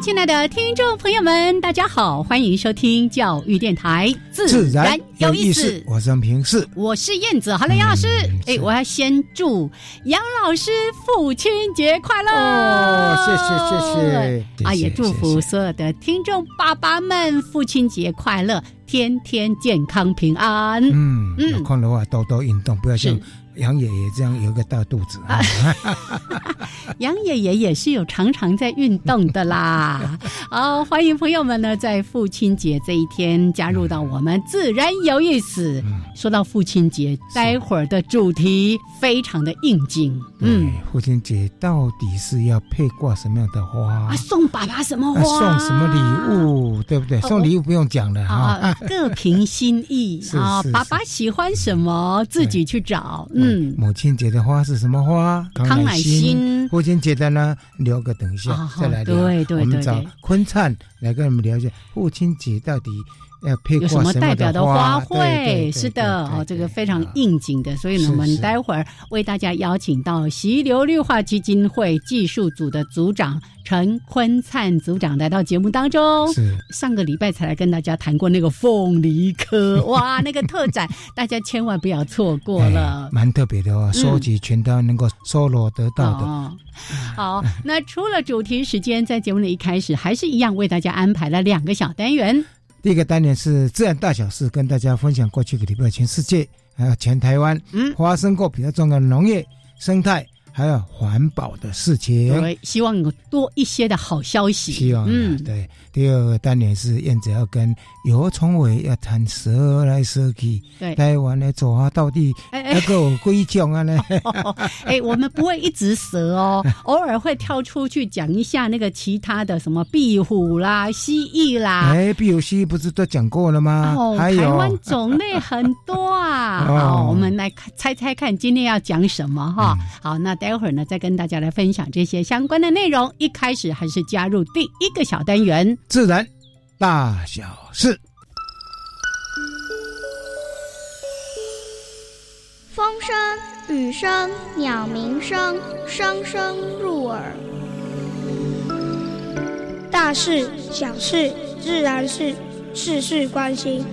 亲爱的听众朋友们，大家好，欢迎收听教育电台，自然有意思。我是平视，我是燕子。好了，杨老师，哎，我要先祝杨老师父亲节快乐！哦，谢谢谢谢，啊，也祝福所有的听众爸爸们父亲节快乐，天天健康平安。嗯嗯，有空的话多多运动，不要像。杨爷爷这样有个大肚子啊！杨爷爷也是有常常在运动的啦。好，欢迎朋友们呢，在父亲节这一天加入到我们，自然有意思。说到父亲节，待会儿的主题非常的应景。嗯，父亲节到底是要配挂什么样的花？送爸爸什么花？送什么礼物？对不对？送礼物不用讲了啊，各凭心意 啊。爸爸喜欢什么，自己去找。嗯。嗯，母亲节的花是什么花？康乃馨。父亲节的呢，留个等一下再来聊。对对对，我们找坤灿来跟我们聊一下父亲节到底。有什么代表的花卉？是的，哦，这个非常应景的，所以呢，我们待会儿为大家邀请到溪流绿化基金会技术组的组长陈坤灿组长来到节目当中。是上个礼拜才来跟大家谈过那个凤梨科，哇，那个特展，大家千万不要错过了，蛮特别的哦，收集全都能够搜罗得到的。好，那除了主题时间，在节目的一开始，还是一样为大家安排了两个小单元。第一个单元是自然大小事，跟大家分享过去个礼拜全世界还有全台湾发生过比较重要的农业生态。还有环保的事情，对，希望有多一些的好消息。希望，嗯，对。第二个单元是燕子要跟尤崇伟要谈蛇来蛇去，对，台湾的走啊到底那个归种啊呢？哎，我们不会一直蛇哦，偶尔会跳出去讲一下那个其他的什么壁虎啦、蜥蜴啦。哎，壁虎、蜥蜴不是都讲过了吗？哦，台湾种类很多啊。好，我们来猜猜看，今天要讲什么哈？好，那。待会儿呢，再跟大家来分享这些相关的内容。一开始还是加入第一个小单元——自然大小事。风声、雨声、鸟鸣声，声声入耳。大事、小事、自然是事事关心。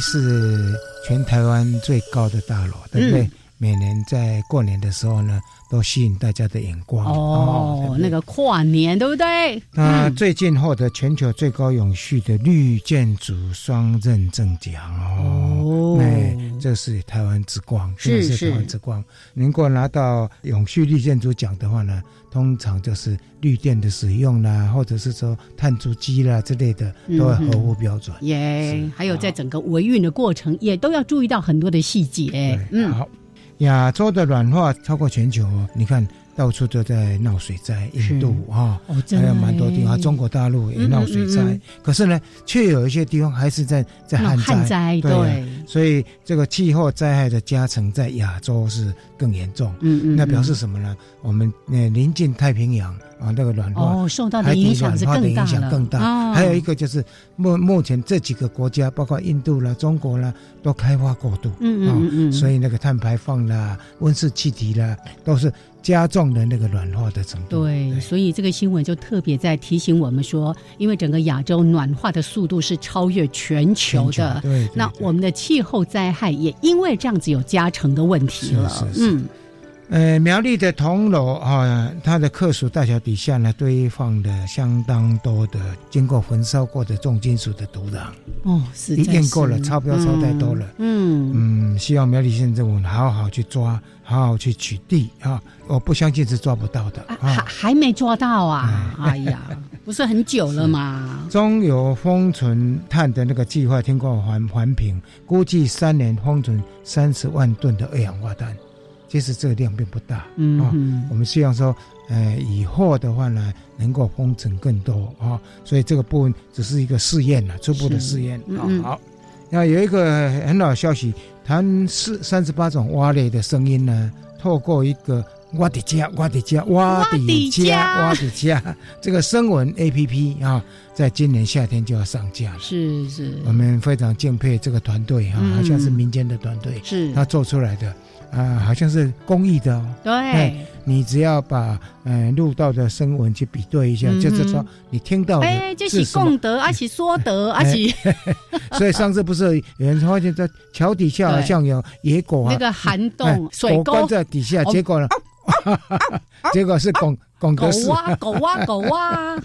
是全台湾最高的大楼，对不对？每年在过年的时候呢，都吸引大家的眼光。哦，那个跨年，对不对？那最近获得全球最高永续的绿建筑双认证奖哦。哎，这是台湾之光，是是台湾之光。能够拿到永续绿建筑奖的话呢，通常就是绿电的使用啦，或者是说碳足迹啦之类的，都会合乎标准。耶，还有在整个维运的过程，也都要注意到很多的细节。嗯，好。亚洲的软化超过全球，你看到处都在闹水灾，印度啊，还有蛮多地方，中国大陆也闹水灾。可是呢，却有一些地方还是在在旱灾。对，所以这个气候灾害的加成在亚洲是更严重。嗯嗯，那表示什么呢？我们那临近太平洋啊，那个软化哦，受到的影响是更大了。更大。还有一个就是目目前这几个国家，包括印度啦、中国啦，都开发过度，嗯嗯嗯，所以那个碳排放啦、温室气体啦，都是加重了那个暖化的程度。对，所以这个新闻就特别在提醒我们说，因为整个亚洲暖化的速度是超越全球的，对，那我们的气候灾害也因为这样子有加成的问题了，嗯。呃，苗栗的铜锣啊，它的克数大小底下呢，堆放的相当多的经过焚烧过的重金属的土壤。哦，是验过了，超标超太多了。嗯嗯，希望苗栗县政府好好去抓，好好去取缔啊！我不相信是抓不到的。还还没抓到啊！哎呀，不是很久了吗？中油封存碳的那个计划，听过环环评，估计三年封存三十万吨的二氧化碳。其实这个量并不大，嗯，我们希望说，呃，以后的话呢，能够封存更多啊，所以这个部分只是一个试验了，初步的试验啊。好，那有一个很好的消息，谈四三十八种蛙类的声音呢，透过一个蛙的家、蛙的家、蛙的家、蛙的家这个声纹 A P P 啊，在今年夏天就要上架了。是是，我们非常敬佩这个团队哈，好像是民间的团队，是他做出来的。啊，好像是公益的哦。对，你只要把呃录到的声纹去比对一下，就是说你听到哎，就是功德，而且说德，而且。所以上次不是有人发现，在桥底下好像有野狗啊，那个涵洞水沟在底下，结果呢，结果是拱拱狗啊，狗啊，狗啊。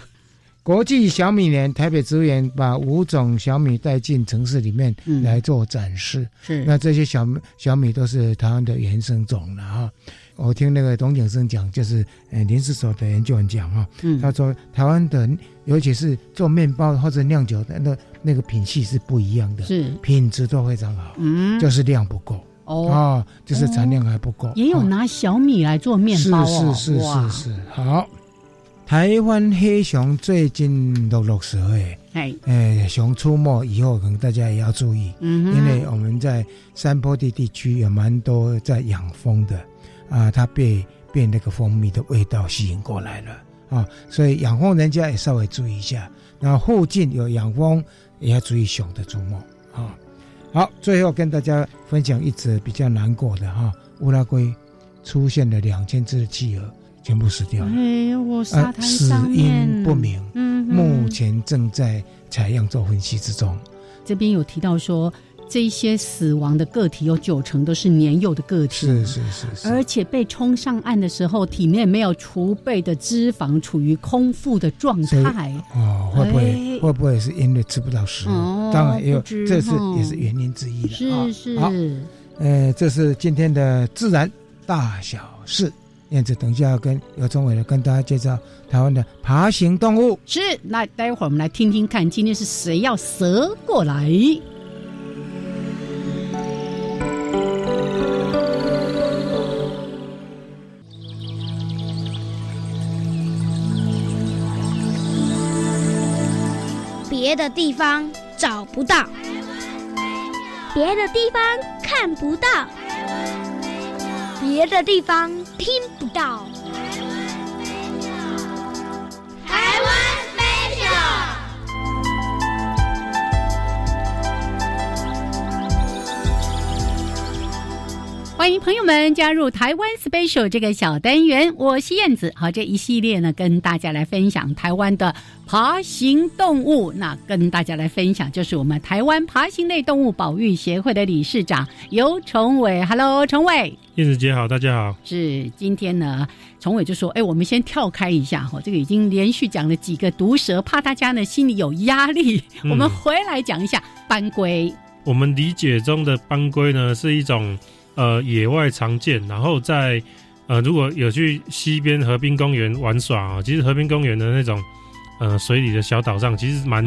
国际小米年，台北植物园把五种小米带进城市里面来做展示。是，那这些小小米都是台湾的原生种了哈。我听那个董景生讲，就是呃林氏所的研究员讲哈，他说台湾的尤其是做面包或者酿酒的那那个品系是不一样的，是。品质都非常好，嗯，就是量不够哦，就是产量还不够。也有拿小米来做面包哦，是是是是是，好。台湾黑熊最近陆陆续续，哎，诶，熊出没以后，可能大家也要注意，嗯，因为我们在山坡地地区有蛮多在养蜂的，啊，它被被那个蜂蜜的味道吸引过来了，啊，所以养蜂人家也稍微注意一下，那附近有养蜂也要注意熊的出没，啊，好，最后跟大家分享一则比较难过的哈，乌拉圭出现了两千只的企鹅。全部死掉了，哎，我沙滩上面，死因不明，嗯，目前正在采样做分析之中。这边有提到说，这些死亡的个体有九成都是年幼的个体，是是是是，而且被冲上岸的时候，体内没有储备的脂肪，处于空腹的状态。哦，会不会会不会是因为吃不到食物？当然也有，这是也是原因之一了。是是，好，呃，这是今天的自然大小事。燕子，等一下要跟尤忠伟来跟大家介绍台湾的爬行动物。是，那待会儿我们来听听看，今天是谁要蛇过来？别的地方找不到，别的地方看不到。别的地方听不到。台湾欢迎朋友们加入台湾 special 这个小单元，我是燕子。好，这一系列呢，跟大家来分享台湾的。爬行动物，那跟大家来分享，就是我们台湾爬行类动物保育协会的理事长尤崇伟。Hello，崇伟，燕子姐好，大家好。是今天呢，崇伟就说：“哎，我们先跳开一下哈，这个已经连续讲了几个毒蛇，怕大家呢心里有压力，我们回来讲一下斑龟。我们理解中的斑龟呢，是一种呃野外常见，然后在呃如果有去西边河滨公园玩耍啊，其实河滨公园的那种。呃，水里的小岛上其实蛮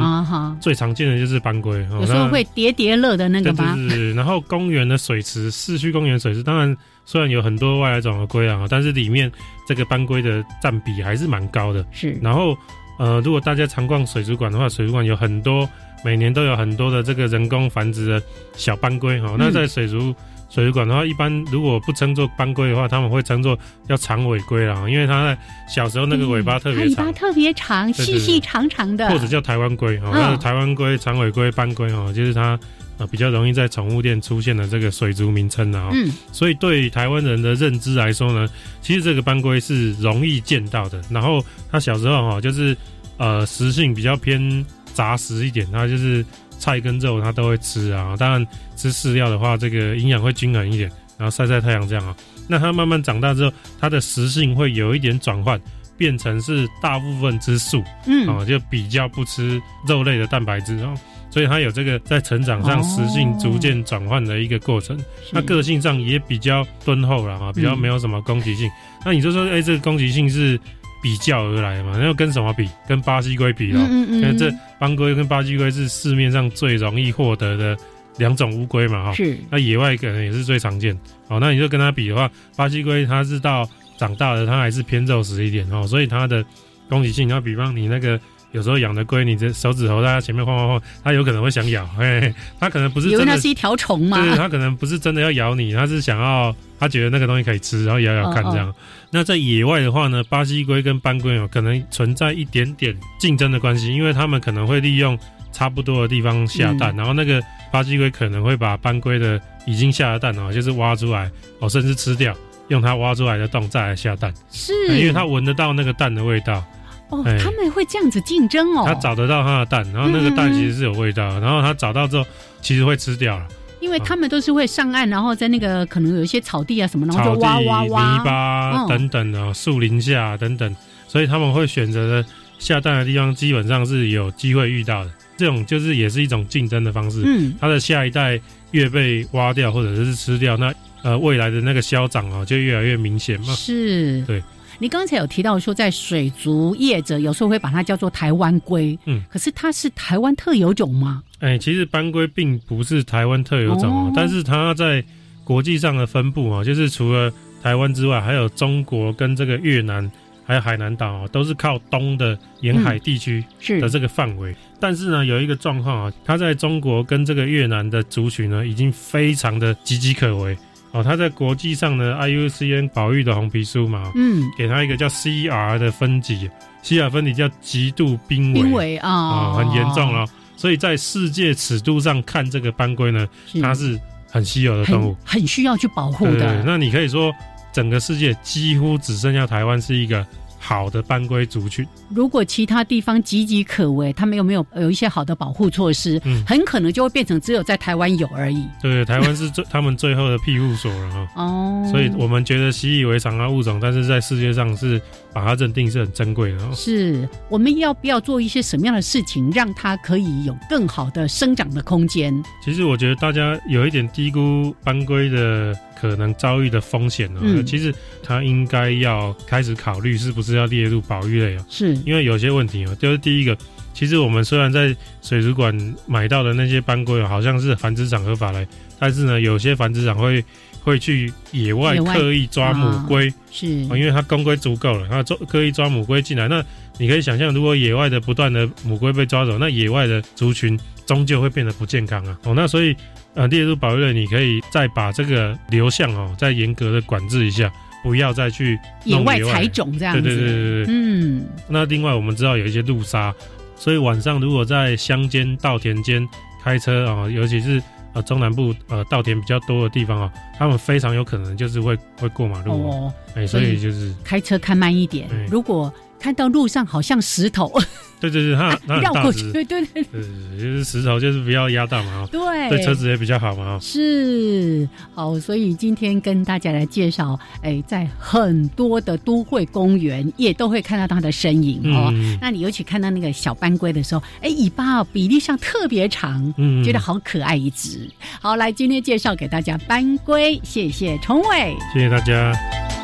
最常见的就是斑龟，有时候会叠叠乐的那个吧。是，然后公园的水池，市区公园水池，当然虽然有很多外来种的龟啊，但是里面这个斑龟的占比还是蛮高的。是，然后呃，如果大家常逛水族馆的话，水族馆有很多每年都有很多的这个人工繁殖的小斑龟哈。那在水族水族馆的话，一般如果不称作斑龟的话，他们会称作叫长尾龟啦，因为它在小时候那个尾巴特别长，尾巴特别长，细细长长的，或者叫台湾龟哦，台湾龟、长尾龟、斑龟哦，就是它啊比较容易在宠物店出现的这个水族名称啊。嗯，所以对台湾人的认知来说呢，其实这个斑龟是容易见到的。然后它小时候哈，就是呃食性比较偏杂食一点，它就是菜跟肉它都会吃啊，当然。吃饲料的话，这个营养会均衡一点，然后晒晒太阳这样啊。那它慢慢长大之后，它的食性会有一点转换，变成是大部分吃素，嗯，啊，就比较不吃肉类的蛋白质啊。所以它有这个在成长上食性逐渐转换的一个过程。那个性上也比较敦厚了啊，比较没有什么攻击性。那你就说，哎，这个攻击性是比较而来嘛？那要跟什么比？跟巴西龟比咯。嗯嗯嗯。这斑龟跟巴西龟是市面上最容易获得的。两种乌龟嘛，哈，是那野外可能也是最常见。哦，那你就跟它比的话，巴西龟它是到长大了，它还是偏肉食一点哦，所以它的攻击性，要比方你那个有时候养的龟，你这手指头在它前面晃晃晃，它有可能会想咬，嘿，它可能不是，因为它是一条虫嘛，对，它可能不是真的要咬你，它是想要，它觉得那个东西可以吃，然后咬咬看这样。那在野外的话呢，巴西龟跟斑龟哦，可能存在一点点竞争的关系，因为它们可能会利用差不多的地方下蛋，然后那个。巴西龟可能会把斑龟的已经下的蛋哦，就是挖出来哦，甚至吃掉，用它挖出来的洞再来下蛋。是，因为它闻得到那个蛋的味道。哦，他们会这样子竞争哦。它找得到它的蛋，然后那个蛋其实是有味道，然后它找到之后，其实会吃掉了。因为他们都是会上岸，然后在那个可能有一些草地啊什么，然后就挖挖挖泥巴等等啊树林下等等，所以他们会选择的下蛋的地方，基本上是有机会遇到的。这种就是也是一种竞争的方式，嗯，它的下一代越被挖掉或者是吃掉，那呃未来的那个消长啊就越来越明显嘛。是，对。你刚才有提到说，在水族业者有时候会把它叫做台湾龟，嗯，可是它是台湾特有种吗？哎，其实斑龟并不是台湾特有种哦，但是它在国际上的分布啊，就是除了台湾之外，还有中国跟这个越南。还有海南岛啊，都是靠东的沿海地区的这个范围。但是呢，有一个状况啊，它在中国跟这个越南的族群呢，已经非常的岌岌可危哦。它在国际上呢 IUCN 保育的红皮书嘛，嗯，给它一个叫 CR 的分级，CR 分级叫极度濒危濒危啊，很严重了。所以在世界尺度上看，这个斑龟呢，它是很稀有的动物，很需要去保护的。那你可以说，整个世界几乎只剩下台湾是一个。好的斑龟族群，如果其他地方岌岌可危，他们有没有有一些好的保护措施？嗯，很可能就会变成只有在台湾有而已。对，台湾是最他们最后的庇护所了哈。哦，所以我们觉得习以为常啊物种，但是在世界上是把它认定是很珍贵的。是，我们要不要做一些什么样的事情，让它可以有更好的生长的空间？其实我觉得大家有一点低估斑龟的。可能遭遇的风险呢？其实他应该要开始考虑是不是要列入保育类啊？是因为有些问题哦，就是第一个，其实我们虽然在水族馆买到的那些斑龟好像是繁殖场合法来，但是呢，有些繁殖场会会去野外刻意抓母龟，是，因为它公龟足够了，它抓刻意抓母龟进来。那你可以想象，如果野外的不断的母龟被抓走，那野外的族群终究会变得不健康啊！哦，那所以。呃，列入保育类，你可以再把这个流向哦，再严格的管制一下，不要再去野外采种这样子。对对对对对，嗯。那另外我们知道有一些路杀，所以晚上如果在乡间稻田间开车啊，尤其是呃中南部呃稻田比较多的地方啊，他们非常有可能就是会会过马路哦。哎，所以就是开车开慢一点，如果。看到路上好像石头，对对对，它绕过去，对对对，就是石头，就是不要压到嘛，对，对车子也比较好嘛，是。好，所以今天跟大家来介绍，哎，在很多的都会公园也都会看到它的身影哦。那你尤其看到那个小斑龟的时候，哎，尾巴比例上特别长，嗯，觉得好可爱一只。好，来今天介绍给大家斑龟，谢谢崇伟，谢谢大家。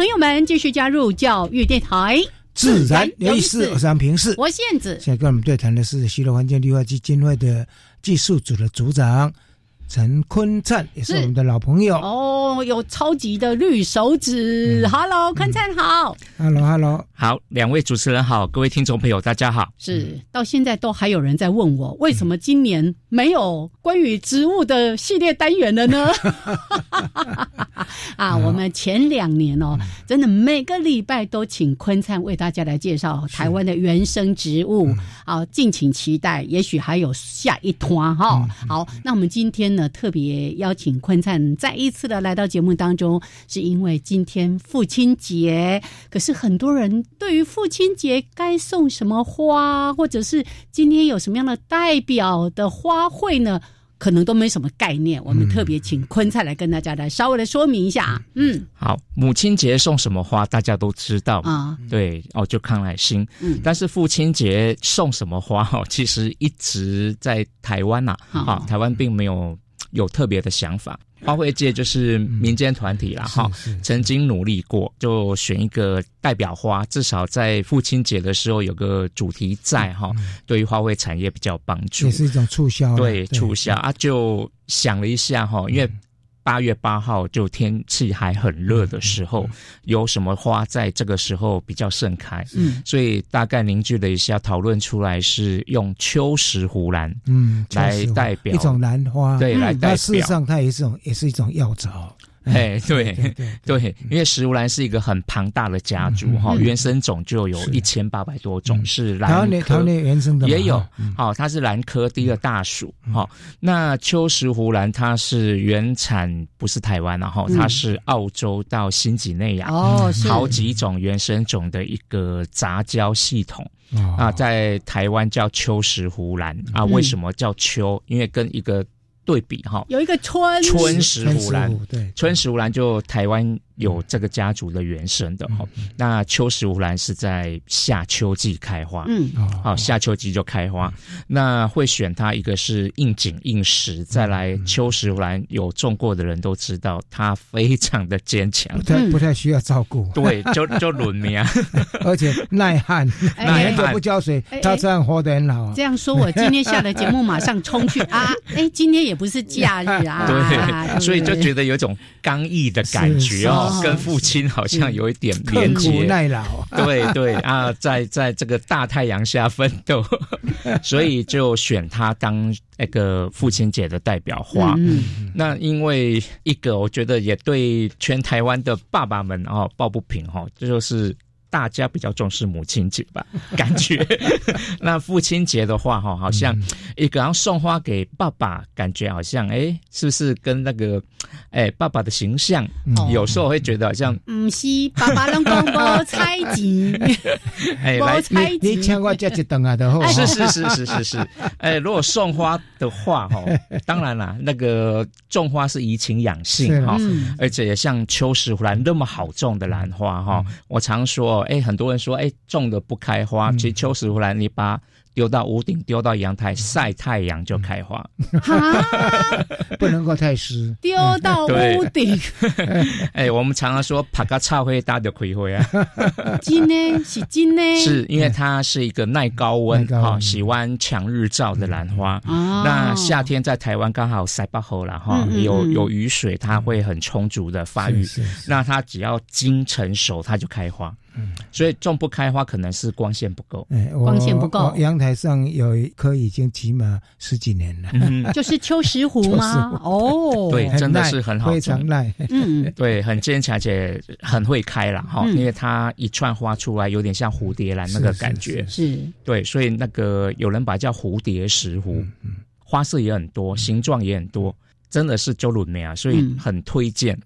朋友们继续加入教育电台，自然有意思。我是平视，我燕子。现在跟我们对谈的是西罗环境绿化基金会的技术组的组长陈坤灿，也是我们的老朋友哦，有超级的绿手指。Hello，坤灿好。Hello，Hello，好，两位主持人好，各位听众朋友大家好。是，到现在都还有人在问我，为什么今年没有关于植物的系列单元了呢？啊，我们前两年哦，真的每个礼拜都请坤灿为大家来介绍台湾的原生植物。好，敬请期待，也许还有下一团哈。好，那我们今天呢？特别邀请坤灿再一次的来到节目当中，是因为今天父亲节。可是很多人对于父亲节该送什么花，或者是今天有什么样的代表的花卉呢？可能都没什么概念。我们特别请坤灿来跟大家来稍微的说明一下。嗯，好，母亲节送什么花，大家都知道啊。对哦，就康乃馨。嗯，但是父亲节送什么花？哦，其实一直在台湾呐，啊，台湾并没有。有特别的想法，花卉界就是民间团体啦，哈，曾经努力过，就选一个代表花，至少在父亲节的时候有个主题在哈，对于花卉产业比较有帮助，也是一种促销，对促销啊，就想了一下哈，因为。八月八号就天气还很热的时候，有什么花在这个时候比较盛开？嗯，所以大概凝聚了一下，讨论出来是用秋石斛兰，嗯，来代表一种兰花，对，来代表。事实上，它也是一种，也是一种药草。哎，对对，因为石斛兰是一个很庞大的家族哈，原生种就有一千八百多种，是兰科。原生的也有，好，它是兰科第一个大属，哈，那秋石斛兰它是原产不是台湾然后它是澳洲到新几内亚哦，好几种原生种的一个杂交系统啊，在台湾叫秋石斛兰啊，为什么叫秋？因为跟一个。对比哈，有一个春春石斛兰，对，春石斛兰就台湾。有这个家族的原生的哈，那秋石斛兰是在夏秋季开花，嗯，好，夏秋季就开花。那会选它一个是应景应时，再来秋石斛兰有种过的人都知道，它非常的坚强，不太不太需要照顾，对，就就轮苗，而且耐旱，耐旱不浇水，它这样活得很好。这样说，我今天下了节目马上冲去 啊！哎，今天也不是假日啊，对，所以就觉得有种刚毅的感觉哦。跟父亲好像有一点连结，耐劳，对对啊，在在这个大太阳下奋斗，所以就选他当那个父亲节的代表花。嗯那因为一个，我觉得也对全台湾的爸爸们哦抱不平哈，这就是。大家比较重视母亲节吧，感觉。那父亲节的话，哈，好像一个人送花给爸爸，感觉好像，哎，是不是跟那个，哎，爸爸的形象，有时候会觉得好像，不是爸爸能讲无猜忌，哎，来，你你请我这一顿啊，都好。是是是是是是，哎，如果送花的话，哈，当然啦，那个种花是怡情养性哈，而且也像秋石兰那么好种的兰花哈，我常说。哎，很多人说，哎，种的不开花。其实秋石斛兰，你把丢到屋顶，丢到阳台晒太阳就开花。不能够太湿。丢到屋顶。哎，我们常常说，爬个草会大的葵花啊。金呢？是金呢？是因为它是一个耐高温、哈喜欢强日照的兰花。那夏天在台湾刚好晒不好了哈，有有雨水，它会很充足的发育。那它只要金成熟，它就开花。嗯，所以种不开花可能是光线不够，哎，光线不够。阳台上有一棵已经起码十几年了，就是秋石斛吗？哦，对，真的是很好，非常耐，嗯，对，很坚强，而且很会开了哈，因为它一串花出来有点像蝴蝶兰那个感觉，是。对，所以那个有人把它叫蝴蝶石斛，花色也很多，形状也很多，真的是周鲁梅啊，所以很推荐。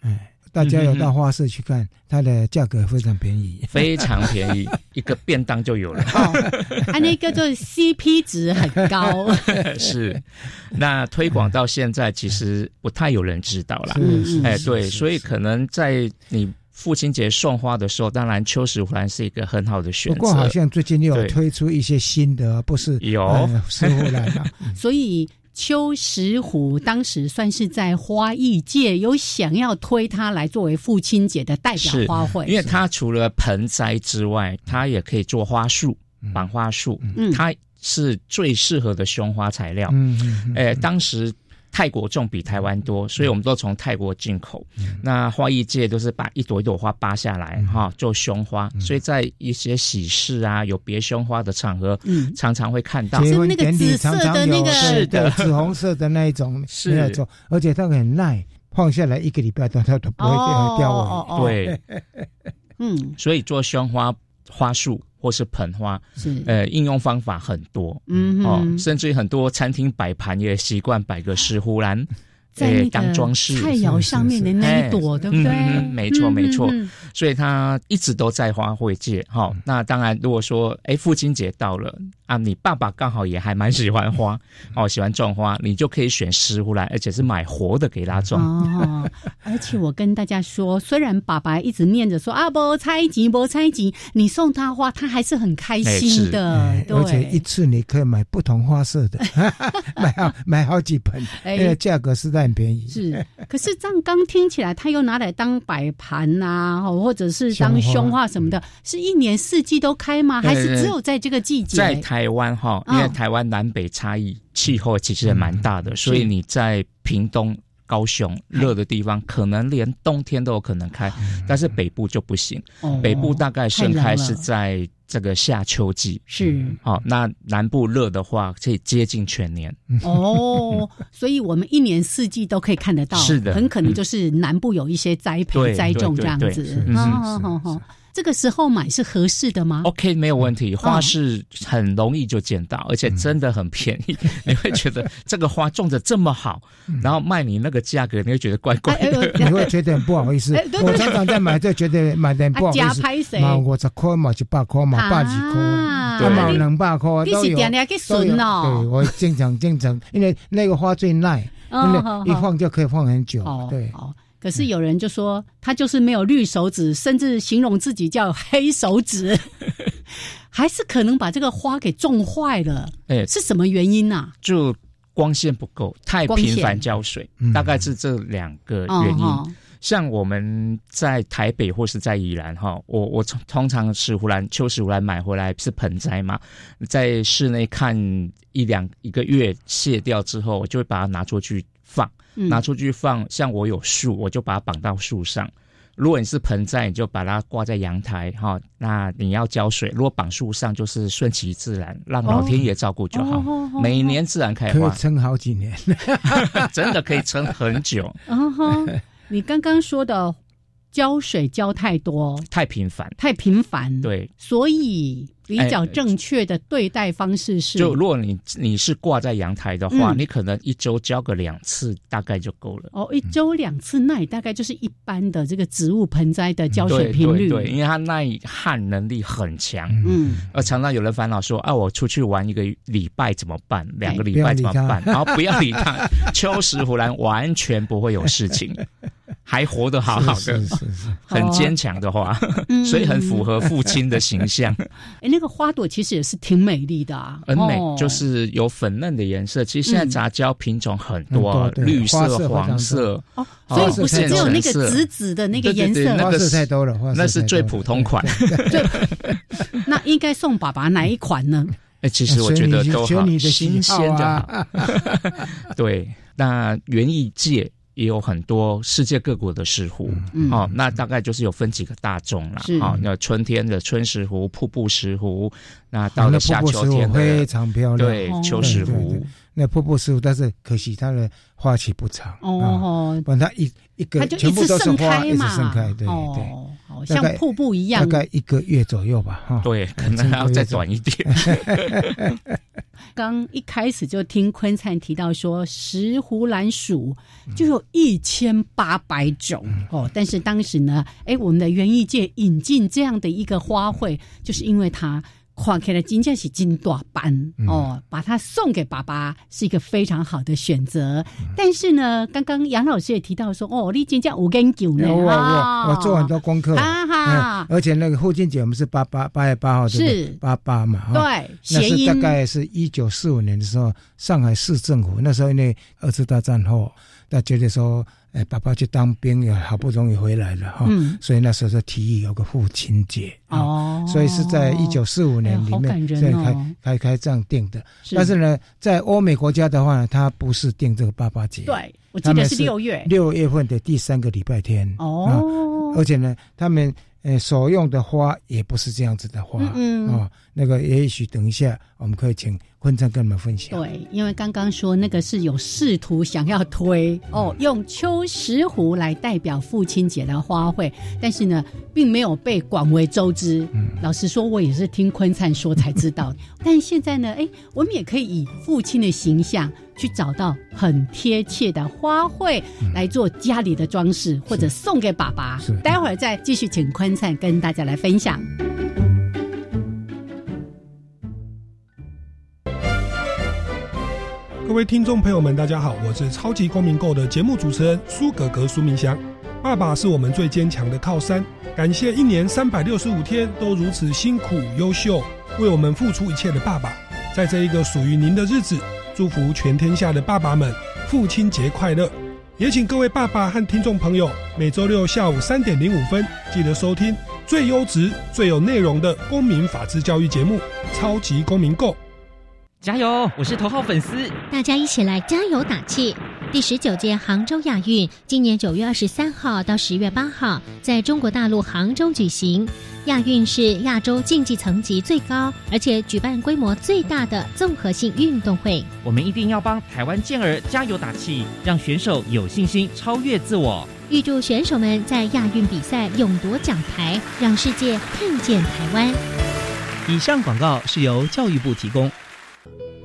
大家有到花市去看，它的价格非常便宜，非常便宜，一个便当就有了。啊那个做 CP 值很高。是，那推广到现在其实不太有人知道了。哎，对，所以可能在你父亲节送花的时候，当然秋石斛兰是一个很好的选择。不过好像最近又有推出一些新的，不是有石斛兰所以。秋石虎当时算是在花艺界有想要推它来作为父亲节的代表花卉，因为它除了盆栽之外，它也可以做花束、绑花束，它是最适合的胸花材料。嗯，哎，当时。泰国种比台湾多，所以我们都从泰国进口。那花艺界都是把一朵一朵花扒下来哈，做胸花，所以在一些喜事啊，有别胸花的场合，常常会看到。结婚那个紫色的那个是的，紫红色的那一种是。那种，而且它很耐，放下来一个礼拜都它都不会掉尾。对，嗯，所以做胸花花束。或是盆花，是呃，应用方法很多，嗯哦，甚至于很多餐厅摆盘也习惯摆个石斛兰。在当装饰菜肴上面的那一朵，对不对？没错，没错。所以它一直都在花卉界。哈，那当然，如果说哎，父亲节到了啊，你爸爸刚好也还蛮喜欢花 哦，喜欢种花，你就可以选石斛来，而且是买活的给他种。哦，而且我跟大家说，虽然爸爸一直念着说啊，不猜忌，不猜忌，你送他花，他还是很开心的。而且一次你可以买不同花色的，买好买好几盆，那个价格是在。很便宜。是，可是这样刚听起来，他又拿来当摆盘呐，或者是当胸花。什么的，是一年四季都开吗？还是只有在这个季节？在台湾哈，因为台湾南北差异，气候其实也蛮大的，所以你在屏东、高雄热的地方，可能连冬天都有可能开，但是北部就不行。北部大概盛开是在。这个夏秋季。是。好，那南部热的话，可以接近全年。哦，所以我们一年四季都可以看得到，是的，很可能就是南部有一些栽培栽种这样子，好好好。这个时候买是合适的吗？OK，没有问题。花是很容易就见到，而且真的很便宜。你会觉得这个花种的这么好，然后卖你那个价格，你会觉得怪怪的。你会觉得很不好意思。我常常在买，就觉得买的不好意思。嘛，五十块嘛，一百块嘛，八几块，嘛两百块都有。对，我经常经常，因为那个花最耐，因为一放就可以放很久。对。可是有人就说他就是没有绿手指，甚至形容自己叫黑手指，还是可能把这个花给种坏了。哎，是什么原因呢？就光线不够，太频繁浇水，大概是这两个原因。像我们在台北或是在宜兰哈，我我通通常石斛兰、秋石斛兰买回来是盆栽嘛，在室内看一两一个月卸掉之后，我就会把它拿出去放。拿出去放，像我有树，我就把它绑到树上。如果你是盆栽，你就把它挂在阳台哈。那你要浇水，如果绑树上，就是顺其自然，让老天爷照顾就好。每年自然开花，可以撑好几年，真的可以撑很久。你刚刚说的浇水浇太多，太频繁，太频繁，对，所以。比较正确的对待方式是，就如果你你是挂在阳台的话，你可能一周浇个两次，大概就够了。哦，一周两次，那也大概就是一般的这个植物盆栽的浇水频率。对，因为它耐旱能力很强。嗯，而常常有人烦恼说：“啊，我出去玩一个礼拜怎么办？两个礼拜怎么办？”然后不要理它，秋石斛兰完全不会有事情，还活得好好的，是是是，很坚强的话，所以很符合父亲的形象。那个花朵其实也是挺美丽的啊，很美，就是有粉嫩的颜色。其实现在杂交品种很多，绿色、黄色，哦，所以不是只有那个紫紫的那个颜色，那个太多了，那是最普通款。那应该送爸爸哪一款呢？哎，其实我觉得都好，新鲜的好。对，那园艺界。也有很多世界各国的石斛，哦，那大概就是有分几个大众了，哦，那春天的春石斛、瀑布石斛，那到了夏秋天的非常漂亮，对，秋石斛。那瀑布石斛，但是可惜它的花期不长，哦，不然它一一个全部都是花，一直盛开，对对，像瀑布一样，大概一个月左右吧，哈，对，可能还要再短一点。刚一开始就听坤灿提到说，石斛兰属就有一千八百种哦，但是当时呢，哎，我们的园艺界引进这样的一个花卉，就是因为它。看起来真正是金大班哦，把它送给爸爸是一个非常好的选择。但是呢，刚刚杨老师也提到说，哦，你真正五根九呢，我我我做很多功课，哈。哈。而且那个父亲节我们是八八八月八号，是。八八嘛，对，那是大概是一九四五年的时候，上海市政府那时候因为二次大战后，他觉得说。哎，爸爸去当兵也好不容易回来了哈，所以那时候就提议有个父亲节哦，所以是在一九四五年里面在开开开这样定的。但是呢，在欧美国家的话呢，他不是定这个爸爸节，对我记得是六月六月份的第三个礼拜天哦，而且呢，他们。呃，所用的花也不是这样子的花哦。那个也许等一下我们可以请坤灿跟我们分享。对，因为刚刚说那个是有试图想要推哦，用秋石斛来代表父亲节的花卉，但是呢，并没有被广为周知。嗯老实说，我也是听坤灿说才知道。但现在呢，哎，我们也可以以父亲的形象。去找到很贴切的花卉来做家里的装饰，或者送给爸爸。待会儿再继续请坤灿跟大家来分享。各位听众朋友们，大家好，我是超级公民购的节目主持人苏格格苏明祥。爸爸是我们最坚强的靠山，感谢一年三百六十五天都如此辛苦优秀，为我们付出一切的爸爸，在这一个属于您的日子。祝福全天下的爸爸们父亲节快乐！也请各位爸爸和听众朋友每周六下午三点零五分记得收听最优质、最有内容的公民法治教育节目《超级公民购》。加油！我是头号粉丝，大家一起来加油打气！第十九届杭州亚运今年九月二十三号到十月八号在中国大陆杭州举行。亚运是亚洲竞技层级最高，而且举办规模最大的综合性运动会。我们一定要帮台湾健儿加油打气，让选手有信心超越自我。预祝选手们在亚运比赛勇夺奖牌，让世界看见台湾。以上广告是由教育部提供。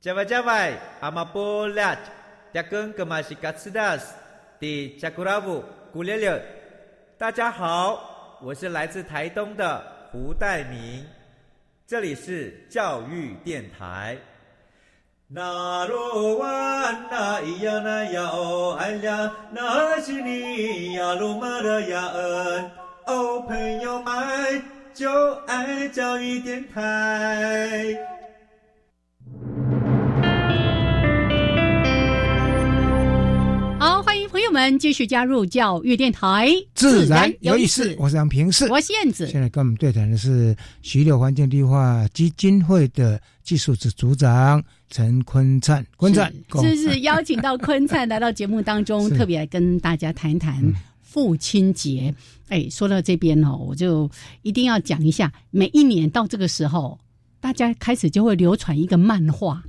加外加外，阿玛波拉，加根格玛西卡斯达斯。的加古拉布古列列，大家好，我是来自台东的胡代明，这里是教育电台。那罗哇那咿呀那呀哦哎呀，那是你呀鲁玛的呀恩哦，朋友们就爱教育电台。朋友们，继续加入教育电台，自然有意思。我是杨平世，我是燕子。现在跟我们对谈的是徐柳环境绿化基金会的技术组组长陈坤灿。坤灿，这是 邀请到坤灿来到节目当中，特别跟大家谈谈父亲节。哎，说到这边哦，我就一定要讲一下，每一年到这个时候，大家开始就会流传一个漫画。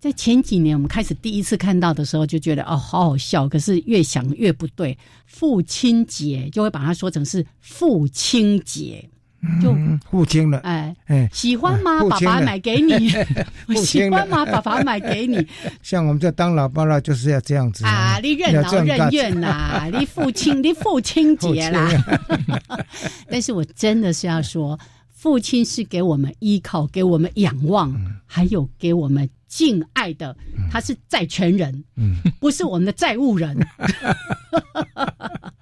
在前几年，我们开始第一次看到的时候，就觉得哦，好好笑。可是越想越不对，父亲节就会把它说成是父亲节，就父亲了。哎哎，喜欢吗？爸爸买给你。喜欢吗？爸爸买给你。像我们这当老爸了，就是要这样子啊！你任劳任怨呐，你父亲，你父亲节啦。但是我真的是要说，父亲是给我们依靠，给我们仰望，还有给我们。敬爱的，他是债权人，不是我们的债务人。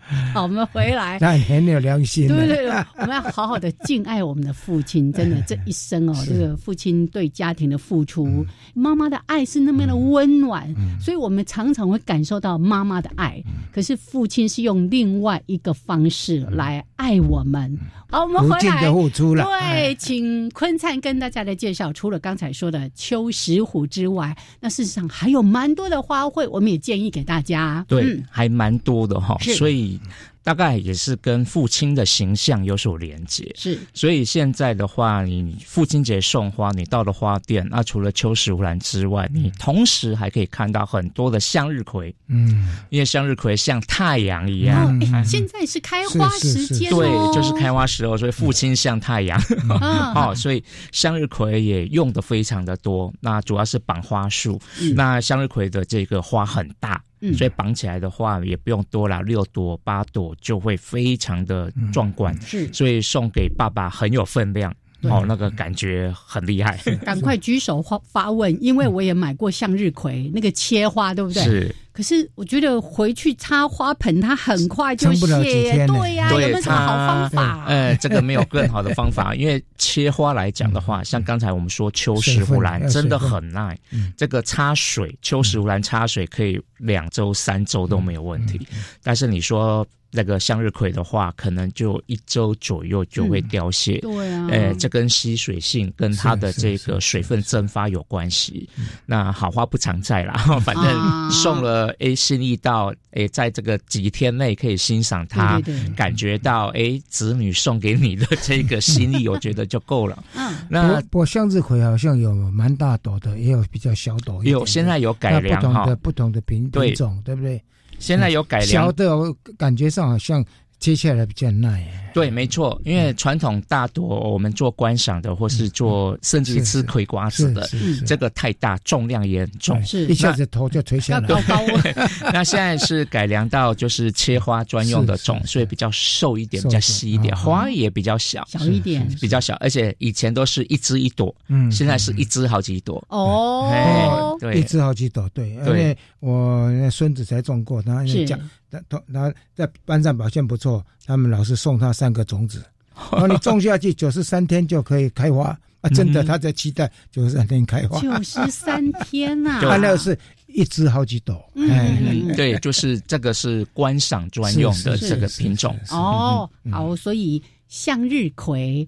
好，我们回来。那很有良心。对对对，我们要好好的敬爱我们的父亲。真的，这一生哦，这个父亲对家庭的付出，妈妈的爱是那么的温暖，所以我们常常会感受到妈妈的爱。可是父亲是用另外一个方式来爱我们。好，我们回来。对，请坤灿跟大家来介绍。除了刚才说的秋石斛之外，那事实上还有蛮多的花卉，我们也建议给大家。对，还蛮多的哈。所以。大概也是跟父亲的形象有所连接，是。所以现在的话，你父亲节送花，你到了花店，那除了秋石斛兰之外，你同时还可以看到很多的向日葵。嗯，因为向日葵像太阳一样。现在是开花时间，对，就是开花时候，所以父亲像太阳。哦，所以向日葵也用的非常的多。那主要是绑花束，那向日葵的这个花很大。所以绑起来的话也不用多了，六朵八朵就会非常的壮观。是，所以送给爸爸很有分量。哦，那个感觉很厉害。赶快举手发发问，因为我也买过向日葵，那个切花，对不对？是。可是我觉得回去插花盆，它很快就谢。对呀，有没有什么好方法？呃，这个没有更好的方法，因为切花来讲的话，像刚才我们说秋石斛兰真的很耐。这个插水，秋石斛兰插水可以两周、三周都没有问题。但是你说。那个向日葵的话，可能就一周左右就会凋谢。对啊，哎，这跟吸水性跟它的这个水分蒸发有关系。那好花不常在啦，反正送了哎，心意到哎，在这个几天内可以欣赏它，感觉到哎，子女送给你的这个心意，我觉得就够了。嗯，那不向日葵好像有蛮大朵的，也有比较小朵。有现在有改良哈，不同的不同的品品种，对不对？现在有改良，小的感觉上好像接下来比较耐。对，没错，因为传统大多我们做观赏的，或是做甚至吃葵瓜子的，这个太大，重量也很重，是一下子头就垂下来。高高。那现在是改良到就是切花专用的种，所以比较瘦一点，比较细一点，花也比较小，小一点，比较小，而且以前都是一枝一朵，嗯，现在是一枝好几朵。哦，对，一枝好几朵，对，因为我那孙子才种过，他讲。他他在班上表现不错，他们老师送他三个种子，哦，你种下去九十三天就可以开花啊！真的，他在期待九十三天开花。九十三 天呐，他那个是一枝好几朵。嗯，对，就是这个是观赏专用的这个品种。哦，好，所以向日葵。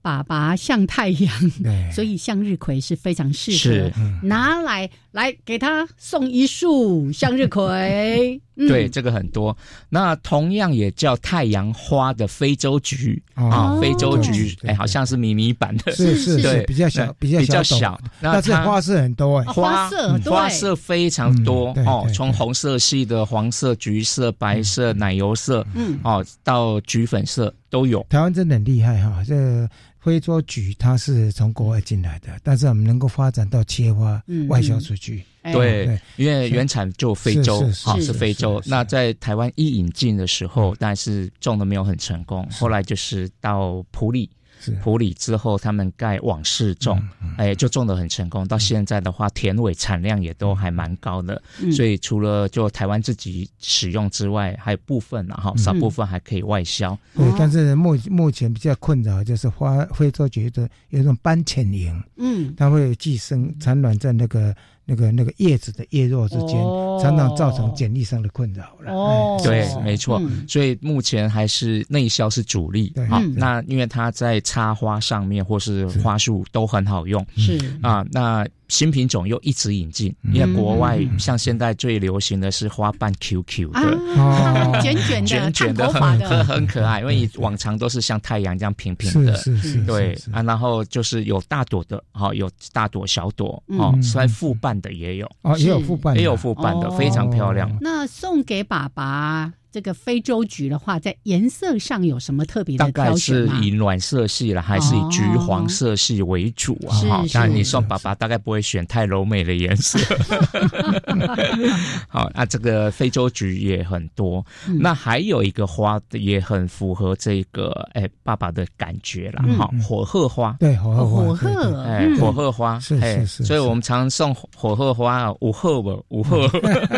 爸爸像太阳，所以向日葵是非常适合拿来来给他送一束向日葵。对，这个很多。那同样也叫太阳花的非洲菊啊，非洲菊，哎，好像是迷你版的，是是是，比较小，比较小，那这花色很多哎，花色花色非常多哦，从红色系的、黄色、橘色、白色、奶油色，嗯，哦，到橘粉色都有。台湾真的很厉害哈，这。非洲菊它是从国外进来的，但是我们能够发展到切花外销出去。对，因为原产就非洲，好是非洲。那在台湾一引进的时候，但是种的没有很成功。后来就是到普里。普里之后，他们盖往事种，哎，就种的很成功。到现在的话，田尾产量也都还蛮高的。所以除了就台湾自己使用之外，还有部分然后少部分还可以外销。对，但是目目前比较困扰就是花非洲觉得有一种斑潜蝇，嗯，它会寄生产卵在那个。那个那个叶子的叶弱之间，常常造成简历上的困扰了。哦，对，没错。所以目前还是内销是主力。好，那因为它在插花上面或是花束都很好用。是啊，那。新品种又一直引进，因为国外像现在最流行的是花瓣 QQ 的，卷卷的、卷卷的，很很可爱。因为往常都是像太阳这样平平的，是是是，对啊。然后就是有大朵的，好有大朵、小朵，哦，虽然复瓣的也有，哦，也有复瓣，也有复瓣的，非常漂亮。那送给爸爸。这个非洲菊的话，在颜色上有什么特别的挑选大概是以暖色系了，还是以橘黄色系为主啊？哈，那你送爸爸大概不会选太柔美的颜色。好，那这个非洲菊也很多。那还有一个花也很符合这个哎爸爸的感觉了哈，火鹤花。对，火鹤花火鹤，哎，火鹤花是是是。所以我们常送火鹤花，五鹤吧，五鹤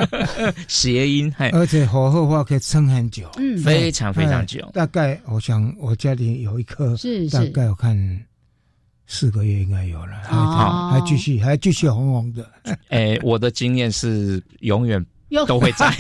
谐音。而且火鹤花可以。撑很久，嗯，非常非常久。大概我想，我家里有一棵，是大概我看四个月应该有了，还还继续还继续红红的。哎，我的经验是永远。都会在，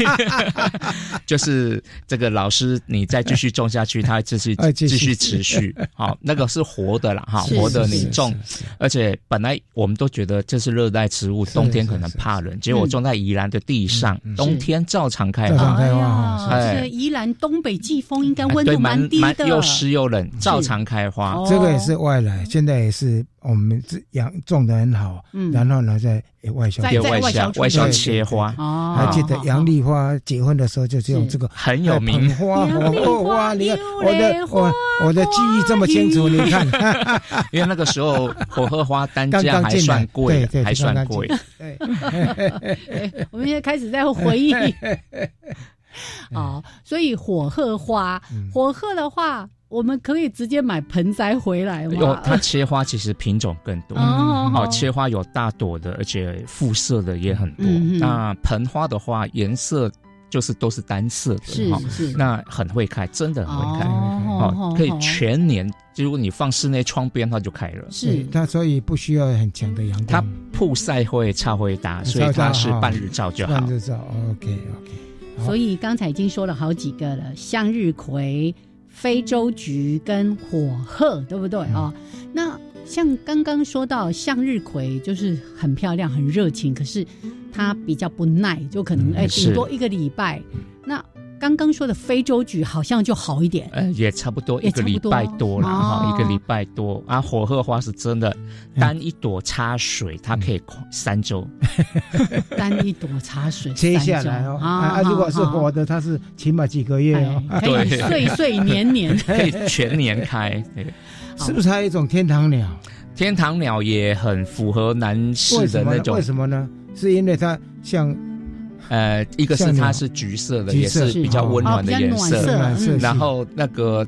就是这个老师，你再继续种下去，它 继续继续持续。好，那个是活的啦，哈，活的你种，而且本来我们都觉得这是热带植物，冬天可能怕冷，结果种在宜兰的地上，冬天照常开花。哎，宜兰东北季风应该温度蛮低的，又湿又冷，照常开花。这个也是外来，现在也是我们这养种的很好，嗯，然后呢再外销，外销外销切花。哦，还记得杨丽花结婚的时候就是用这个很有名花火鹤花，你看我的我我的记忆这么清楚，你看，因为那个时候火鹤花单价还算贵，还算贵。对，我们现在开始在回忆。哦，所以火鹤花，火鹤的话。我们可以直接买盆栽回来吗？有，它切花其实品种更多哦。切花有大朵的，而且复色的也很多。那盆花的话，颜色就是都是单色的，是是。那很会开，真的很会开哦，可以全年，如果你放室内窗边，它就开了。是它，所以不需要很强的阳光。它曝晒会差会大，所以它是半日照就好。半日照，OK OK。所以刚才已经说了好几个了，向日葵。非洲菊跟火鹤，对不对啊？那像刚刚说到向日葵，就是很漂亮、很热情，可是它比较不耐，就可能哎，顶多一个礼拜。那刚刚说的非洲菊好像就好一点，呃，也差不多一个礼拜多了哈，一个礼拜多。啊。火鹤花是真的，单一朵插水它可以三周，单一朵插水接下来哦。啊，如果是活的，它是起码几个月哦，可以岁岁年年。可以全年开，是不是还有一种天堂鸟？天堂鸟也很符合男士的那种，为什么呢？是因为它像。呃，一个是它是橘色的，也是比较温暖的颜色。然后那个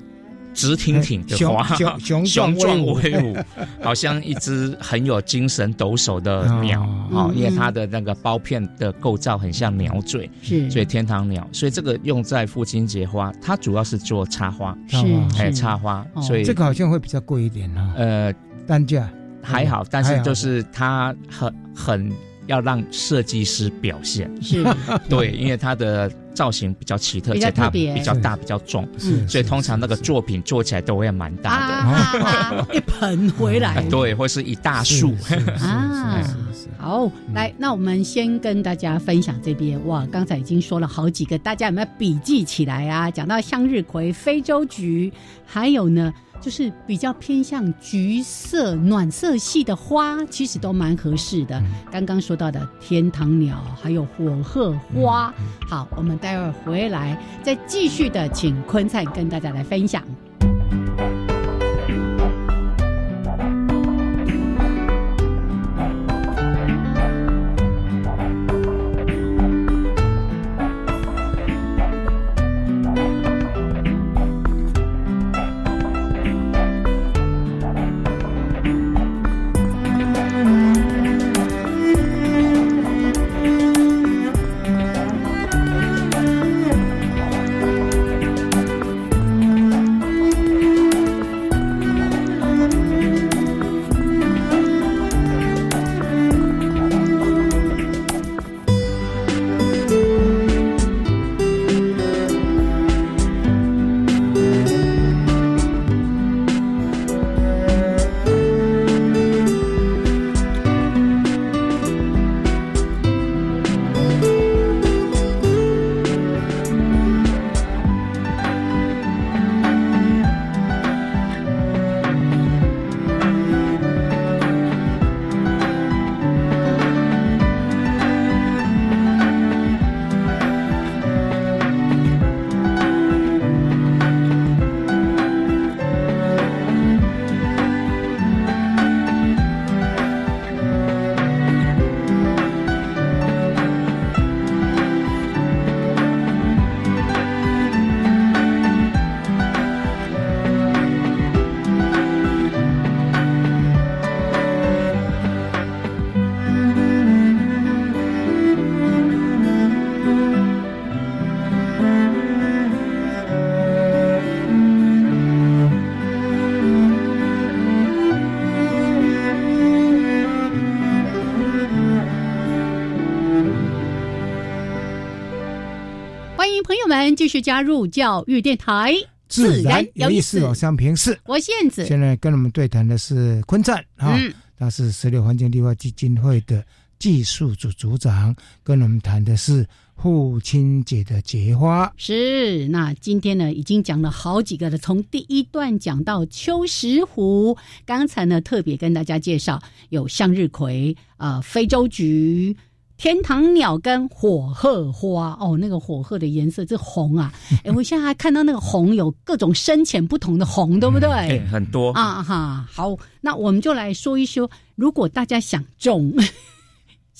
直挺挺的花，雄雄 壮威武，好像一只很有精神抖擞的鸟啊！因为它的那个包片的构造很像鸟嘴，是所以天堂鸟。所以这个用在父亲节花，它主要是做插花，是哎插花。所以这个好像会比较贵一点啊。呃，单价还好，但是就是它很很。要让设计师表现。是，对，因为它的造型比较奇特，而且它比较大、比较重，所以通常那个作品做起来都会蛮大的，一盆回来，对，或是一大束。啊。好，来，那我们先跟大家分享这边。哇，刚才已经说了好几个，大家有没有笔记起来啊？讲到向日葵、非洲菊，还有呢。就是比较偏向橘色暖色系的花，其实都蛮合适的。刚刚说到的天堂鸟，还有火鹤花。好，我们待会儿回来再继续的，请坤灿跟大家来分享。续加入教育电台，自然有意思哦。香平是，我燕子。现在跟我们对谈的是坤赞啊，他是十六环境绿化基金会的技术组组长，跟我们谈的是父亲节的节花。是，那今天呢，已经讲了好几个了，从第一段讲到秋石斛，刚才呢特别跟大家介绍有向日葵、啊非洲菊。天堂鸟跟火鹤花哦，那个火鹤的颜色是红啊！哎，我现在还看到那个红有各种深浅不同的红，对不对？对，很多啊哈。好，那我们就来说一说，如果大家想种。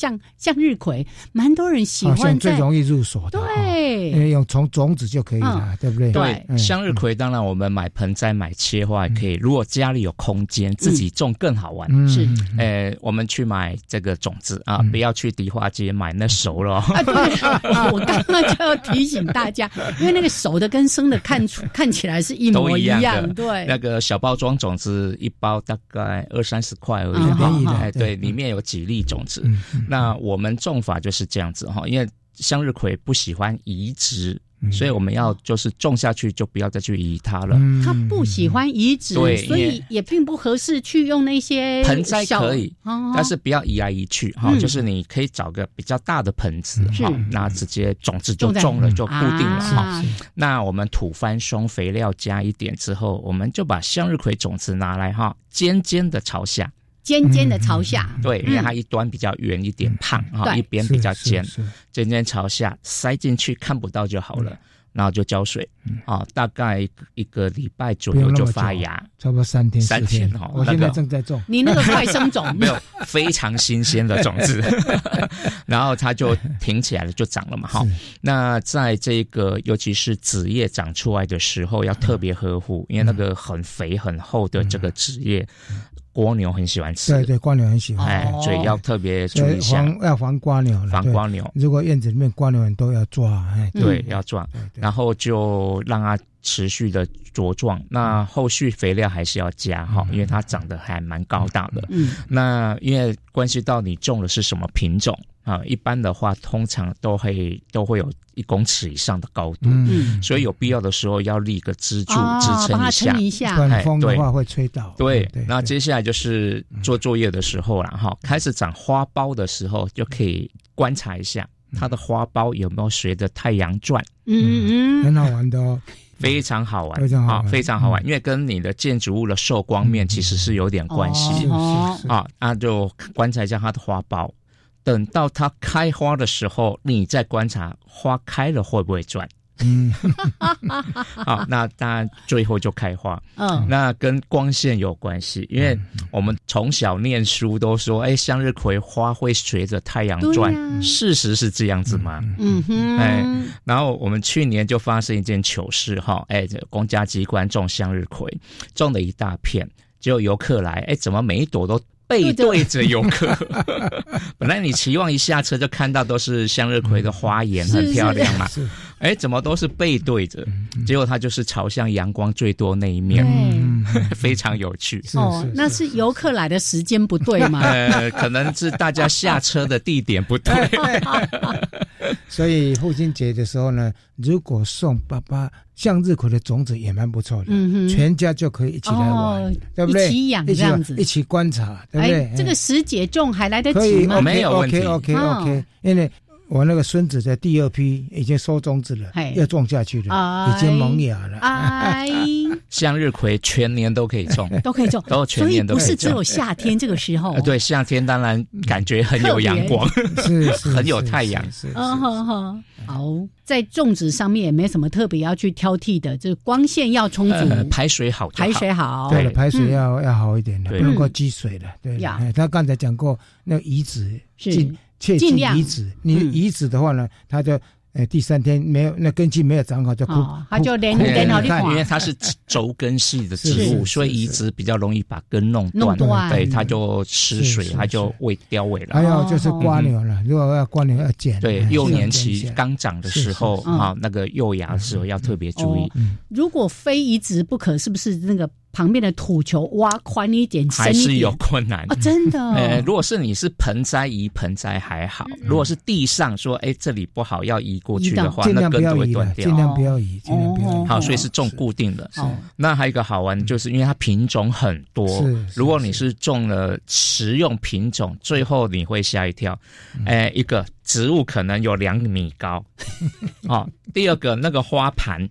向向日葵，蛮多人喜欢，最容易入手的，对，因为用从种子就可以了，对不对？对，向日葵当然我们买盆栽、买切花也可以。如果家里有空间，自己种更好玩。是，呃，我们去买这个种子啊，不要去迪化街买那熟了。对，我刚刚就要提醒大家，因为那个熟的跟生的看出看起来是一模一样。对，那个小包装种子一包大概二三十块而已，便宜的。对，里面有几粒种子。那我们种法就是这样子哈，因为向日葵不喜欢移植，所以我们要就是种下去就不要再去移它了。它不喜欢移植，所以也并不合适去用那些盆栽可以，但是不要移来移去哈。就是你可以找个比较大的盆子哈，那直接种子就种了就固定了哈。那我们土翻松，肥料加一点之后，我们就把向日葵种子拿来哈，尖尖的朝下。尖尖的朝下，对，因为它一端比较圆一点，胖哈，一边比较尖，尖尖朝下塞进去看不到就好了，然后就浇水，啊，大概一个礼拜左右就发芽，差不多三天三天。哦。我现在正在种，你那个快生种。没有非常新鲜的种子，然后它就挺起来了，就长了嘛哈。那在这个尤其是子叶长出来的时候，要特别呵护，因为那个很肥很厚的这个子叶。蜗牛很喜欢吃，对对，蜗牛很喜欢，哎，所以要特别注意一下，要防蜗牛，防蜗牛。如果院子里面蜗牛很多，要抓，哎，对，要抓，然后就让它持续的茁壮。那后续肥料还是要加哈，因为它长得还蛮高大的。嗯，那因为关系到你种的是什么品种。啊，一般的话，通常都会都会有一公尺以上的高度，嗯，所以有必要的时候要立个支柱支撑一下一下，风的话会吹倒。对，那接下来就是做作业的时候了哈，开始长花苞的时候就可以观察一下它的花苞有没有随着太阳转，嗯嗯，很好玩的哦，非常好玩，非常好，非常好玩，因为跟你的建筑物的受光面其实是有点关系啊，那就观察一下它的花苞。等到它开花的时候，你再观察花开了会不会转。嗯，好，那当然最后就开花。嗯，那跟光线有关系，因为我们从小念书都说，哎，向日葵花会随着太阳转，事实是这样子吗？嗯哼，哎，然后我们去年就发生一件糗事哈，哎，公家机关种向日葵，种了一大片，结果游客来，哎，怎么每一朵都。背对着游客，本来你期望一下车就看到都是向日葵的花颜，很漂亮嘛。哎，怎么都是背对着？结果它就是朝向阳光最多那一面，非常有趣。哦，那是游客来的时间不对吗？呃，可能是大家下车的地点不对。所以父亲节的时候呢，如果送爸爸向日葵的种子也蛮不错的，嗯全家就可以一起来玩，对不对？一起养这样子，一起观察，对不对？这个时节种还来得及吗？没有问题，OK，OK，OK，因为。我那个孙子的第二批已经收种子了，要种下去了，已经萌芽了。哎，向日葵全年都可以种，都可以种，都全年都不是只有夏天这个时候。对，夏天当然感觉很有阳光，是 很有太阳。嗯好好，好，在种植上面也没什么特别要去挑剔的，就是光线要充足，排水好，排水好，对了，排水要要好一点的，不能够积水的。对，他刚才讲过，那移植是。切忌移植，你移植的话呢，它就呃第三天没有那根茎没有长好就枯，它就连连好的因为它是轴根系的植物，所以移植比较容易把根弄断，对，它就吃水，它就会凋萎了。还有就是瓜牛了，如果要瓜牛要剪，对，幼年期刚长的时候啊，那个幼芽的时候要特别注意。如果非移植不可，是不是那个？旁边的土球挖宽一点，还是有困难啊！真的，呃，如果是你是盆栽移盆栽还好，如果是地上说，哎，这里不好要移过去的话，那根都会断掉。尽量不要移，尽量不要移。好，所以是种固定的。那还有一个好玩，就是因为它品种很多，如果你是种了食用品种，最后你会吓一跳。哎，一个植物可能有两米高，哦，第二个那个花盘。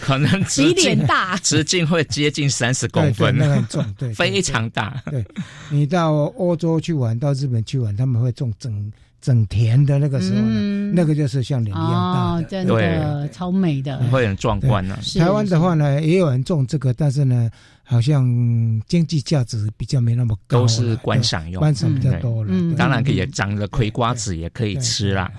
可能直径大，直径会接近三十公分，那很重，对，非常大。对，你到欧洲去玩，到日本去玩，他们会种整整田的那个时候呢，那个就是像脸一样大的，真的超美的，会很壮观呢。台湾的话呢，也有人种这个，但是呢。好像经济价值比较没那么高，都是观赏用，观赏比较多了。当然可以长了葵瓜子也可以吃啦。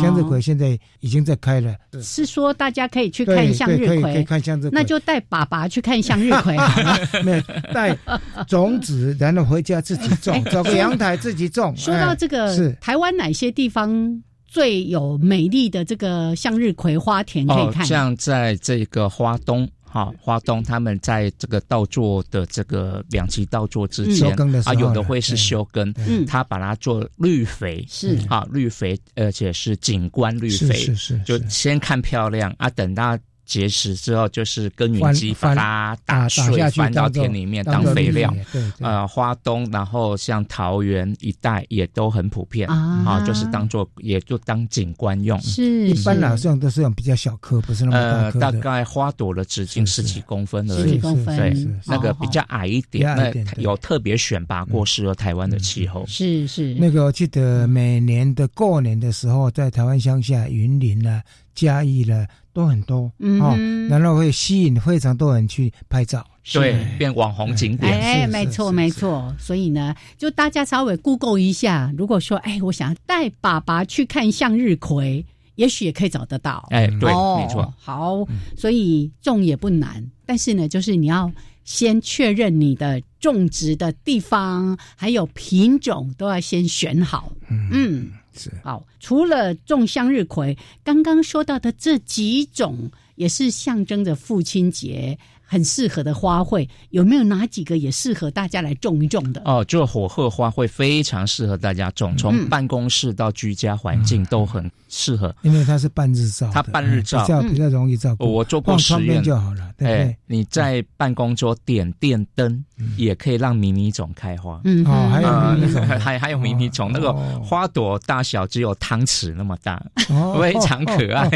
向日葵现在已经在开了，是说大家可以去看向日葵，可以看向日葵，那就带爸爸去看向日葵。没有带种子，然后回家自己种，找个阳台自己种。说到这个，是台湾哪些地方最有美丽的这个向日葵花田可以看？像在这个花东。好，花东他们在这个稻作的这个两期稻作之间啊，有的会是休耕，嗯，他把它做绿肥，是。啊，绿肥，而且是景观绿肥，是是，就先看漂亮啊，等到。结实之后，就是耕耘机把它打碎，翻到田里面当肥料。呃，花东，然后像桃园一带也都很普遍啊，就是当做也就当景观用。是，一般来说都是用比较小颗，不是那么大颗大概花朵的直径十几公分而已，十几公分。对，那个比较矮一点，那有特别选拔过适合台湾的气候。是是。那个我记得每年的过年的时候，在台湾乡下云林呢。嘉义了都很多哦，然后会吸引非常多人去拍照，对，变网红景点。哎，没错没错。所以呢，就大家稍微 Google 一下，如果说哎，我想带爸爸去看向日葵，也许也可以找得到。哎，对，没错。好，所以种也不难，但是呢，就是你要先确认你的种植的地方，还有品种都要先选好。嗯。好，除了种向日葵，刚刚说到的这几种，也是象征着父亲节。很适合的花卉，有没有哪几个也适合大家来种一种的？哦，就火鹤花卉非常适合大家种，从办公室到居家环境都很适合。因为它是半日照，它半日照比较比较容易照顾。我做过实验就好了。对，你在办公桌点电灯，也可以让迷你种开花。嗯，哦，还有迷你种，还还有迷你种，那个花朵大小只有汤匙那么大，非常可爱。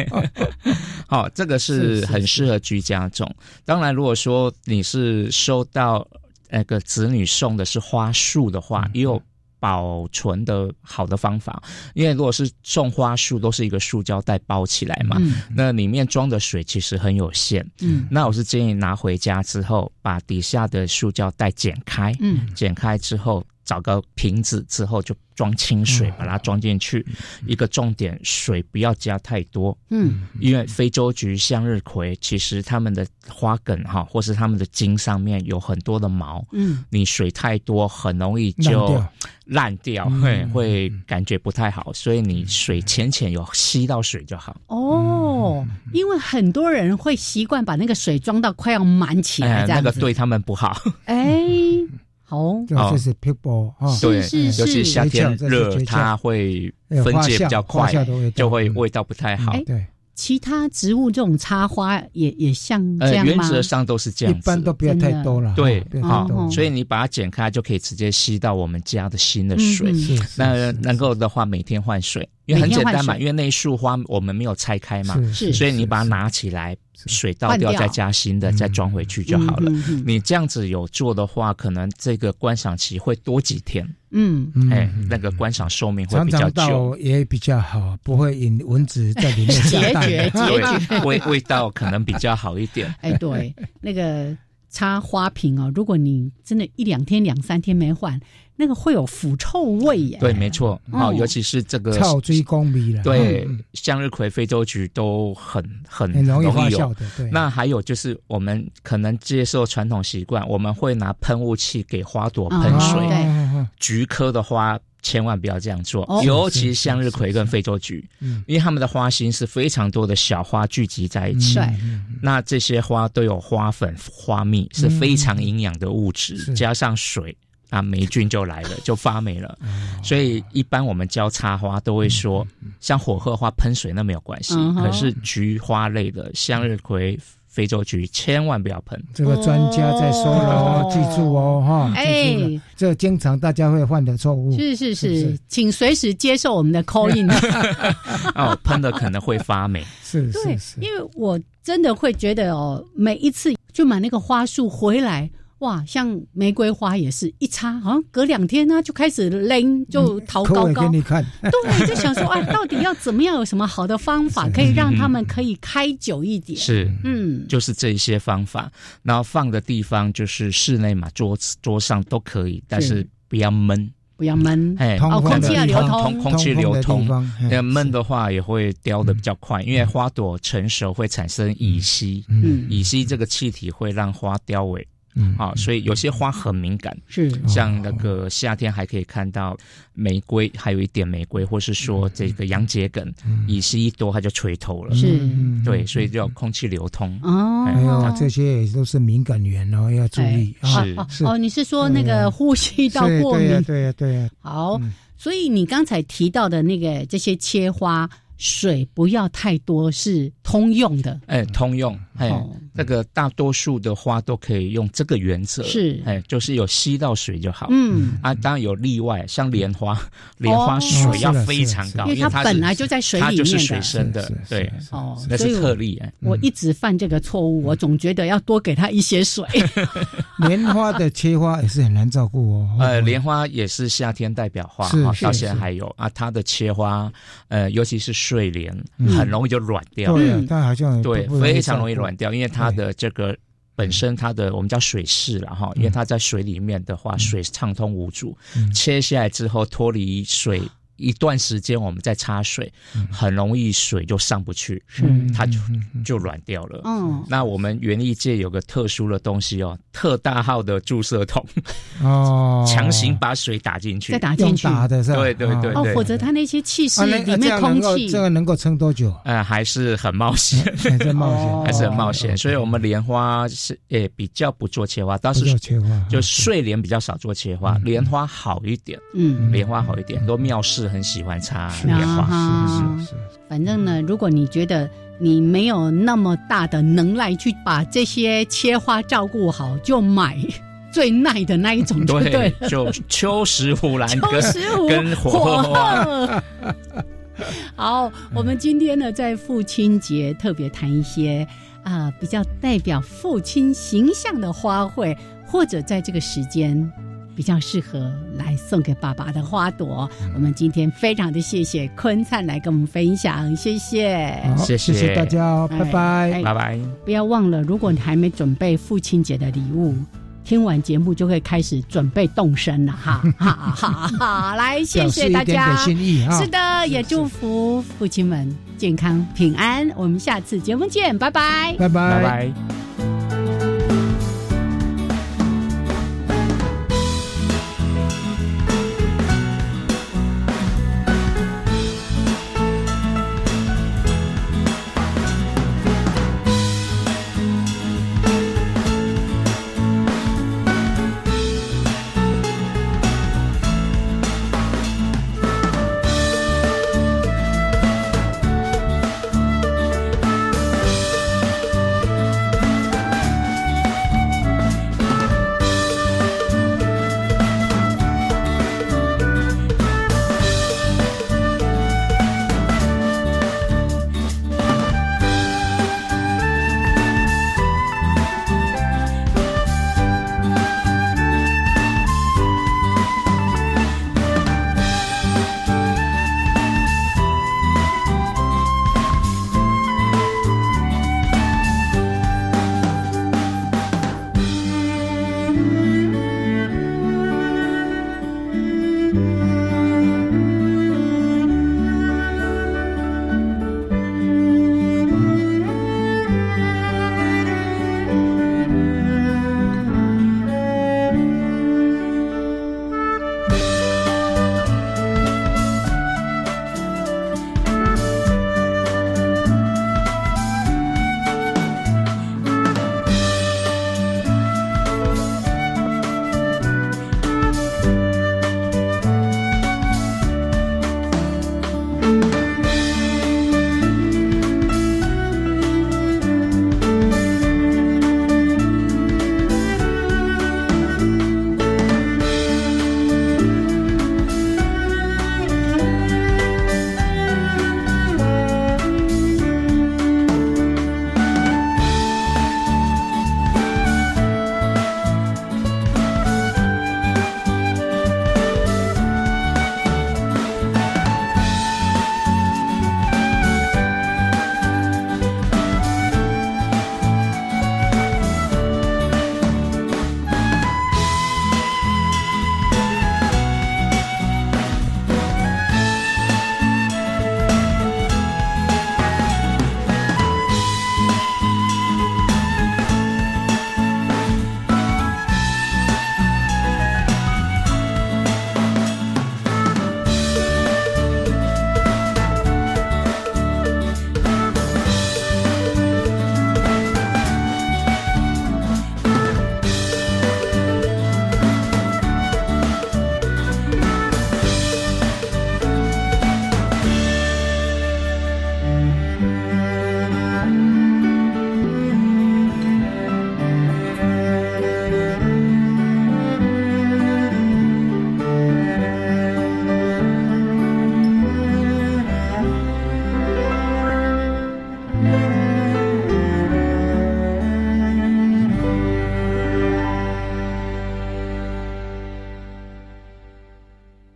好，这个是很适合居家种。当然。如果说你是收到那个子女送的是花束的话，也有保存的好的方法。因为如果是种花束，都是一个塑胶袋包起来嘛，那里面装的水其实很有限。嗯，那我是建议拿回家之后，把底下的塑胶袋剪开。嗯，剪开之后。找个瓶子之后就装清水，把它装进去。一个重点，水不要加太多。嗯，因为非洲菊、向日葵其实它们的花梗哈，或是它们的茎上面有很多的毛。嗯，你水太多，很容易就烂掉，会会感觉不太好。所以你水浅浅有吸到水就好。哦，因为很多人会习惯把那个水装到快要满起来，那个对他们不好。哎。哦，就是 people 啊，对，尤其夏天热，它会分解比较快，就会味道不太好。对，其他植物这种插花也也像这样吗？原则上都是这样，一般都不要太多了。对，好，所以你把它剪开，就可以直接吸到我们家的新的水。那能够的话，每天换水，因为很简单嘛，因为那一束花我们没有拆开嘛，是，所以你把它拿起来。水倒掉，再加新的，再装回去就好了。你这样子有做的话，可能这个观赏期会多几天。嗯，哎，那个观赏寿命会比较久，也比较好，不会引蚊子在里面解决，解决，味味道可能比较好一点。哎，对，那个插花瓶哦，如果你真的一两天、两三天没换。那个会有腐臭味耶。对，没错。哦，尤其是这个臭追公米了。对，向日葵、非洲菊都很很很容易发酵的。对。那还有就是，我们可能接受传统习惯，我们会拿喷雾器给花朵喷水。菊科的花千万不要这样做，尤其向日葵跟非洲菊，因为它们的花心是非常多的小花聚集在一起。那这些花都有花粉、花蜜，是非常营养的物质，加上水。啊，霉菌就来了，就发霉了。所以一般我们教插花都会说，像火鹤花喷水那没有关系，可是菊花类的向日葵、非洲菊千万不要喷。这个专家在说了，记住哦，哈，哎，这经常大家会犯的错误。是是是，请随时接受我们的 call in。哦，喷的可能会发霉。是是是，因为我真的会觉得哦，每一次就买那个花束回来。哇，像玫瑰花也是一插，好像隔两天呢就开始扔，就逃高高。给你看，对，就想说啊，到底要怎么样？有什么好的方法可以让他们可以开久一点？是，嗯，就是这一些方法。然后放的地方就是室内嘛，桌子桌上都可以，但是不要闷，不要闷，哎，哦，空气要流通，空气流通。那闷的话也会凋的比较快，因为花朵成熟会产生乙烯，嗯，乙烯这个气体会让花凋萎。嗯，好，所以有些花很敏感，是。像那个夏天还可以看到玫瑰，还有一点玫瑰，或是说这个洋桔梗，乙烯一多它就垂头了，是，对，所以就要空气流通。哦，还有这些也都是敏感源哦，要注意。是是。哦，你是说那个呼吸道过敏？对呀对呀，好，所以你刚才提到的那个这些切花。水不要太多，是通用的。哎，通用。哎，那个大多数的花都可以用这个原则。是，哎，就是有吸到水就好。嗯，啊，当然有例外，像莲花，莲花水要非常高，因为它本来就在水里面的，它就是水生的。对，哦，那是特例。哎，我一直犯这个错误，我总觉得要多给它一些水。莲花的切花也是很难照顾哦。呃，莲花也是夏天代表花，到现在还有啊，它的切花，呃，尤其是。睡莲很容易就软掉，对，它好像对非常容易软掉，因为它的这个本身它的我们叫水势了哈，因为它在水里面的话，水畅通无阻，切下来之后脱离水。一段时间我们在插水，很容易水就上不去，它就就软掉了。嗯，那我们园艺界有个特殊的东西哦，特大号的注射筒哦，强行把水打进去，再打进去，打的是吧？对对对哦，否则它那些气势里面空气，这个能够撑多久？呃，还是很冒险，还是冒险，还是很冒险。所以我们莲花是诶比较不做切花，倒是切花，就睡莲比较少做切花，莲花好一点。嗯，莲花好一点，很多庙事。很喜欢插莲花，是是是。反正呢，如果你觉得你没有那么大的能耐去把这些切花照顾好，就买最耐的那一种 就对就秋石斛兰跟 跟火鹤。好，我们今天呢，在父亲节特别谈一些啊比较代表父亲形象的花卉，或者在这个时间。比较适合来送给爸爸的花朵，我们今天非常的谢谢坤灿来跟我们分享，谢谢，谢谢。大家，拜拜，拜拜。不要忘了，如果你还没准备父亲节的礼物，听完节目就会开始准备动身了，哈，好好好，来，谢谢大家，心意是的，也祝福父亲们健康平安。我们下次节目见，拜拜，拜拜，拜拜。